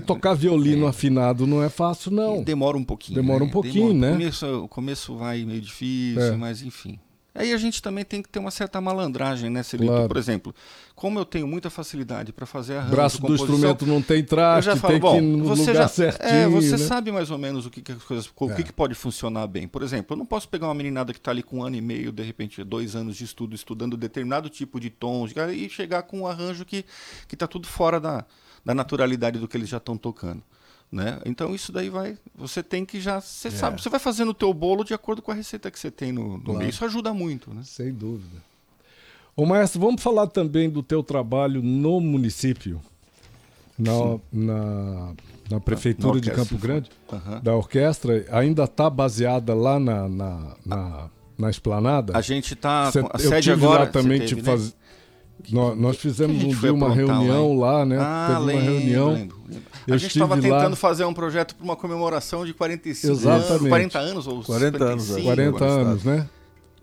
Porque tocar violino é. afinado não é fácil, não.
Demora um pouquinho.
Demora
né?
um pouquinho,
Demora.
né?
O começo, o começo vai meio difícil, é. mas enfim. Aí a gente também tem que ter uma certa malandragem, né, Celito? Claro. Por exemplo, como eu tenho muita facilidade para fazer arranjo,
braço do instrumento não tem traste, eu já falo, tem bom, que ir você lugar já, certinho.
É, você
né?
sabe mais ou menos o que, que as coisas, o é. que, que pode funcionar bem. Por exemplo, eu não posso pegar uma meninada que está ali com um ano e meio, de repente dois anos de estudo, estudando determinado tipo de tons, e chegar com um arranjo que que está tudo fora da, da naturalidade do que eles já estão tocando. Né? Então isso daí vai, você tem que já, você é. sabe, você vai fazendo o teu bolo de acordo com a receita que você tem no, no claro. meio. Isso ajuda muito, né?
Sem dúvida. Ô maestro, vamos falar também do teu trabalho no município, na, na, na prefeitura na de Campo Grande, uhum. da orquestra. Ainda está baseada lá na, na, na, na esplanada?
A gente está, a sede agora...
Também teve, te né? Nós, nós fizemos um dia uma reunião lá, lá né?
Ah, Teve lembro, uma reunião. Lembro, lembro. A gente estava tentando lá... fazer um projeto para uma comemoração de 45
Exatamente.
anos, 40 anos ou
40 anos, 40 anos, né?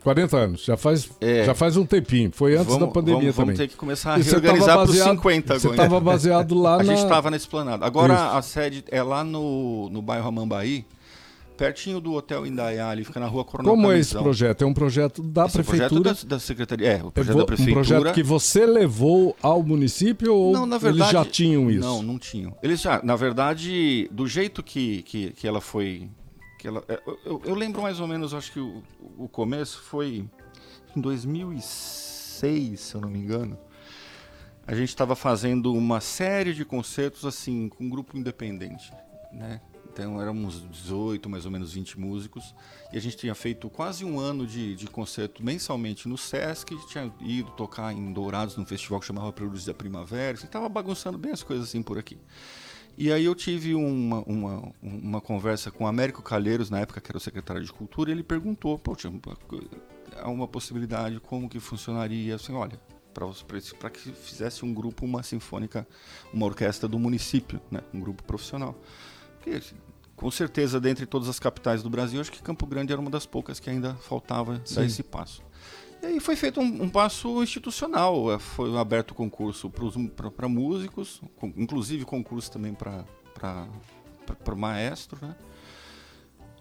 40 anos, já faz, é. já faz um tempinho. Foi antes
vamos,
da pandemia
vamos,
também.
Vamos ter que começar a reorganizar para os 50
agora. Você estava baseado lá
a
na...
A gente estava na Esplanada. Agora Isso. a sede é lá no, no bairro Amambaí pertinho do Hotel Indaiá, ali fica na rua Coronel
Como é esse projeto? É um projeto da esse prefeitura?
É projeto da, da, secretaria, é, o projeto é, da prefeitura.
Um projeto que você levou ao município ou não, na verdade, eles já tinham isso?
Não, não tinham. Eles já, na verdade, do jeito que, que, que ela foi, que ela, é, eu, eu, lembro mais ou menos, acho que o, o começo foi em 2006, se eu não me engano. A gente estava fazendo uma série de concertos assim com um grupo independente, né? Então éramos 18, mais ou menos 20 músicos. E a gente tinha feito quase um ano de, de concerto mensalmente no Sesc. Tinha ido tocar em Dourados num festival que chamava Prelúdios da Primavera. Estava bagunçando bem as coisas assim por aqui. E aí eu tive uma, uma, uma conversa com o Américo Calheiros, na época que era o secretário de Cultura, e ele perguntou, há uma possibilidade, como que funcionaria? Assim, olha, para que fizesse um grupo, uma sinfônica, uma orquestra do município, né? um grupo profissional. Porque, com certeza, dentre todas as capitais do Brasil, acho que Campo Grande era uma das poucas que ainda faltava Sim. dar esse passo. E aí foi feito um, um passo institucional, é, foi aberto concurso para músicos, com, inclusive concurso também para maestro, né?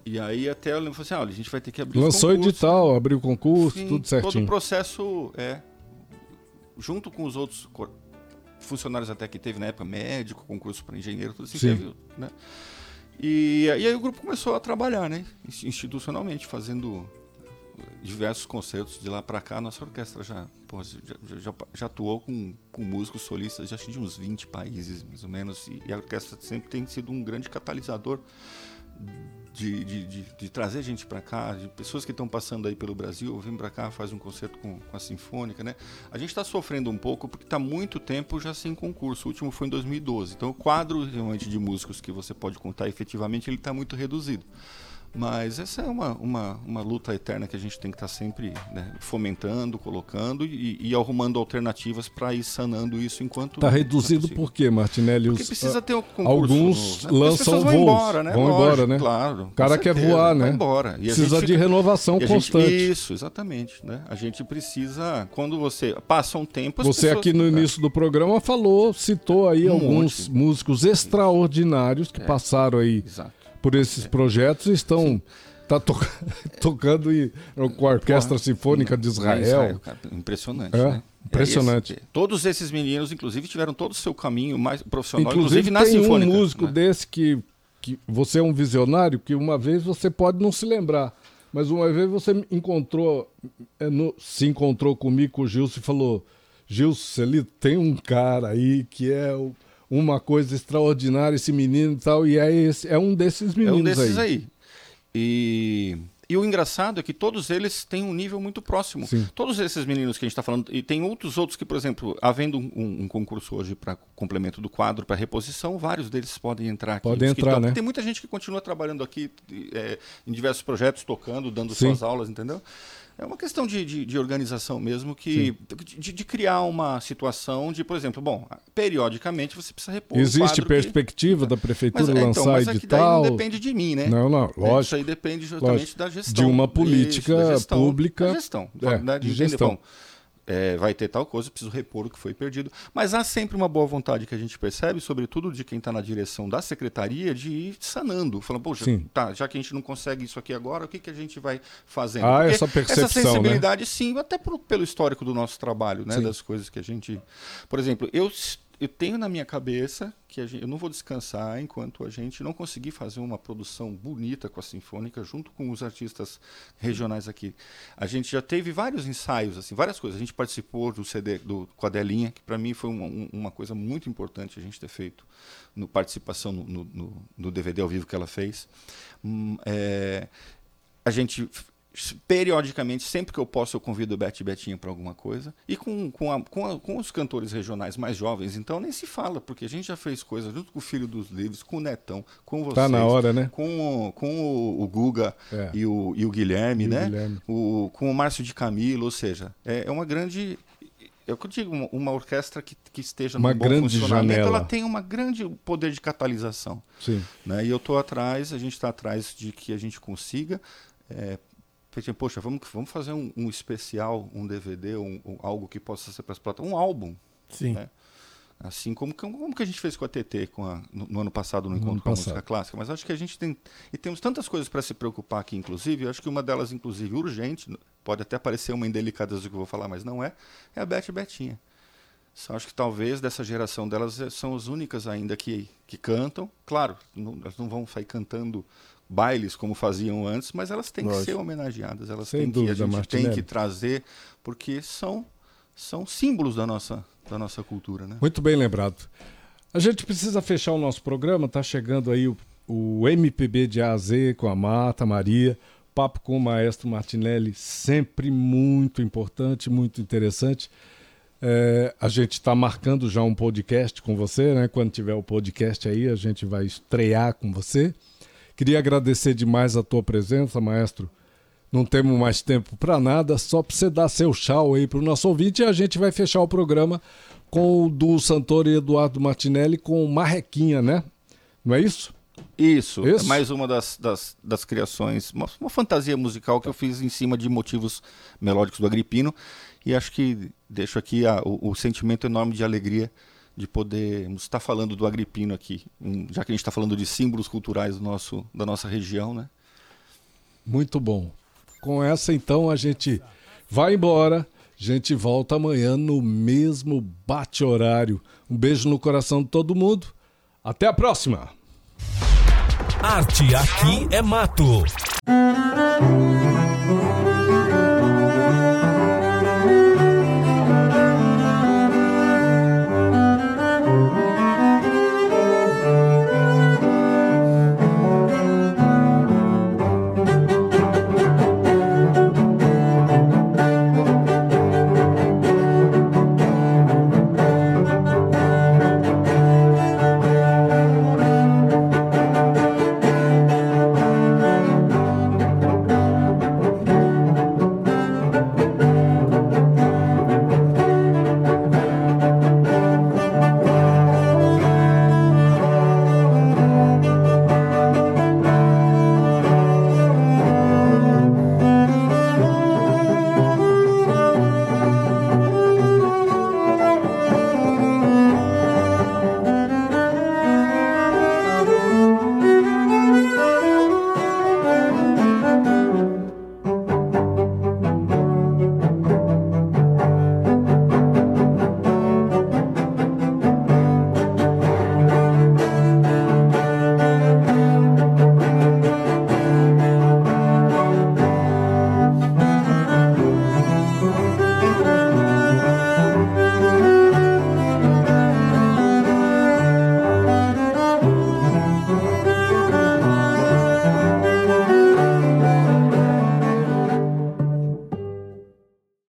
E aí até eu lembro assim, ah, a gente vai ter que abrir
Lançou edital, abriu concurso, Sim, tudo certinho.
Todo o processo, é, junto com os outros funcionários até que teve na época, médico, concurso para engenheiro, tudo assim, Sim. teve, né? E, e aí o grupo começou a trabalhar, né? Institucionalmente, fazendo diversos concertos de lá para cá. Nossa orquestra já, pô, já, já, já, atuou com, com músicos solistas já de uns 20 países, mais ou menos. E, e a orquestra sempre tem sido um grande catalisador de, de, de, de trazer gente para cá, de pessoas que estão passando aí pelo Brasil, vêm para cá, faz um concerto com, com, a Sinfônica, né? A gente está sofrendo um pouco porque está muito tempo já sem concurso. O último foi em 2012. Então o quadro realmente de músicos que você pode contar efetivamente ele está muito reduzido. Mas essa é uma, uma, uma luta eterna que a gente tem que estar tá sempre né, fomentando, colocando e, e arrumando alternativas para ir sanando isso enquanto.
Está reduzido é por quê, Martinelli?
Porque precisa ter um concurso.
Alguns novo, né? lançam vão voos. Embora, né? Vão Lógico, embora, né?
Claro.
O cara quer voar, né?
Vai embora.
E precisa de renovação constante.
Gente, isso, exatamente. Né? A gente precisa, quando você passa um tempo.
Você pessoas, aqui no início do programa falou, citou aí um alguns monte. músicos extraordinários que é. passaram aí. Exato por esses projetos estão tá to tocando e, com a Orquestra Sinfônica de Israel. Israel
impressionante, é, né?
Impressionante.
Esse, todos esses meninos, inclusive, tiveram todo o seu caminho mais profissional,
inclusive,
inclusive na
tem
Sinfônica.
um músico né? desse que, que você é um visionário que uma vez você pode não se lembrar, mas uma vez você encontrou, é, se encontrou comigo, com o Gilson e falou, Gilson, ele tem um cara aí que é o uma coisa extraordinária esse menino e tal, e é, esse, é um desses meninos aí. É um desses aí. aí.
E, e o engraçado é que todos eles têm um nível muito próximo. Sim. Todos esses meninos que a gente está falando, e tem outros outros que, por exemplo, havendo um, um concurso hoje para complemento do quadro, para reposição, vários deles podem entrar aqui.
Podem entrar, né?
Tem muita gente que continua trabalhando aqui é, em diversos projetos, tocando, dando Sim. suas aulas, entendeu? É uma questão de, de, de organização mesmo, que de, de, criar uma situação de, por exemplo, bom, periodicamente você precisa repor.
Existe perspectiva que... da prefeitura mas, lançar então, mas edital?
Daí não depende de mim, né?
Não, não, lógico.
Isso aí depende justamente lógico. da gestão.
De uma política Isso, gestão, pública.
Da gestão. É, né? de, gestão. Bom, é, vai ter tal coisa, preciso repor o que foi perdido. Mas há sempre uma boa vontade que a gente percebe, sobretudo de quem está na direção da secretaria, de ir sanando. Falando, poxa, tá, já que a gente não consegue isso aqui agora, o que, que a gente vai fazendo?
Ah, Porque essa percepção,
Essa né? sensibilidade, né? sim, até por, pelo histórico do nosso trabalho, né? Sim. Das coisas que a gente... Por exemplo, eu eu tenho na minha cabeça que gente, eu não vou descansar enquanto a gente não conseguir fazer uma produção bonita com a Sinfônica junto com os artistas regionais aqui. A gente já teve vários ensaios, assim, várias coisas. A gente participou do CD do Quadelinha, que para mim foi uma, uma, coisa muito importante a gente ter feito no participação no, no, no DVD ao vivo que ela fez. Hum, é, a gente periodicamente, sempre que eu posso, eu convido o Bete e Betinha para alguma coisa. E com, com, a, com, a, com, os cantores regionais mais jovens, então nem se fala, porque a gente já fez coisas junto com o Filho dos Livros, com o Netão, com vocês.
Tá na hora, né?
Com, o, com o, o Guga é. e, o, e o Guilherme, e né? O Guilherme. O, com o Márcio de Camilo, ou seja, é, é uma grande é eu digo, uma, uma orquestra que, que esteja
uma
bom
grande funcionamento, janela.
ela tem um grande poder de catalisação.
Sim.
Né? E eu estou atrás, a gente está atrás de que a gente consiga é, Pensei, poxa, vamos, vamos fazer um, um especial, um DVD, um, um, algo que possa ser para as plataformas, um álbum.
Sim. Né?
Assim como, como que a gente fez com a TT com a, no, no, ano passado no, no Encontro com a Música Clássica. Mas acho que a gente tem. E temos tantas coisas para se preocupar aqui, inclusive. Acho que uma delas, inclusive, urgente, pode até parecer uma indelicadeza do que eu vou falar, mas não é, é a Beth e Betinha. Só acho que talvez dessa geração delas eh, são as únicas ainda que, que cantam. Claro, não, elas não vão sair cantando bailes como faziam antes, mas elas têm Lógico. que ser homenageadas, elas
Sem
têm
dúvida,
que, a gente
Martinelli.
tem que trazer, porque são, são símbolos da nossa, da nossa cultura. Né?
Muito bem lembrado. A gente precisa fechar o nosso programa, está chegando aí o, o MPB de A a Z com a Marta, Maria, papo com o maestro Martinelli, sempre muito importante, muito interessante. É, a gente está marcando já um podcast com você, né? Quando tiver o podcast aí, a gente vai estrear com você. Queria agradecer demais a tua presença, maestro. não temos mais tempo para nada, só para você dar seu tchau aí para o nosso ouvinte e a gente vai fechar o programa com o do Santoro e Eduardo Martinelli com Marrequinha, né? Não é isso?
Isso, isso? é mais uma das, das, das criações, uma, uma, fantasia musical que eu fiz em cima de motivos melódicos do Agripino e acho que deixo aqui a, o, o, sentimento enorme de alegria de poder estar falando do Agripino aqui, já que a gente está falando de símbolos culturais do nosso, da nossa região, né?
Muito bom. Com essa, então, a gente vai embora. A gente volta amanhã no mesmo bate-horário. Um beijo no coração de todo mundo. Até a próxima!
Arte aqui é mato.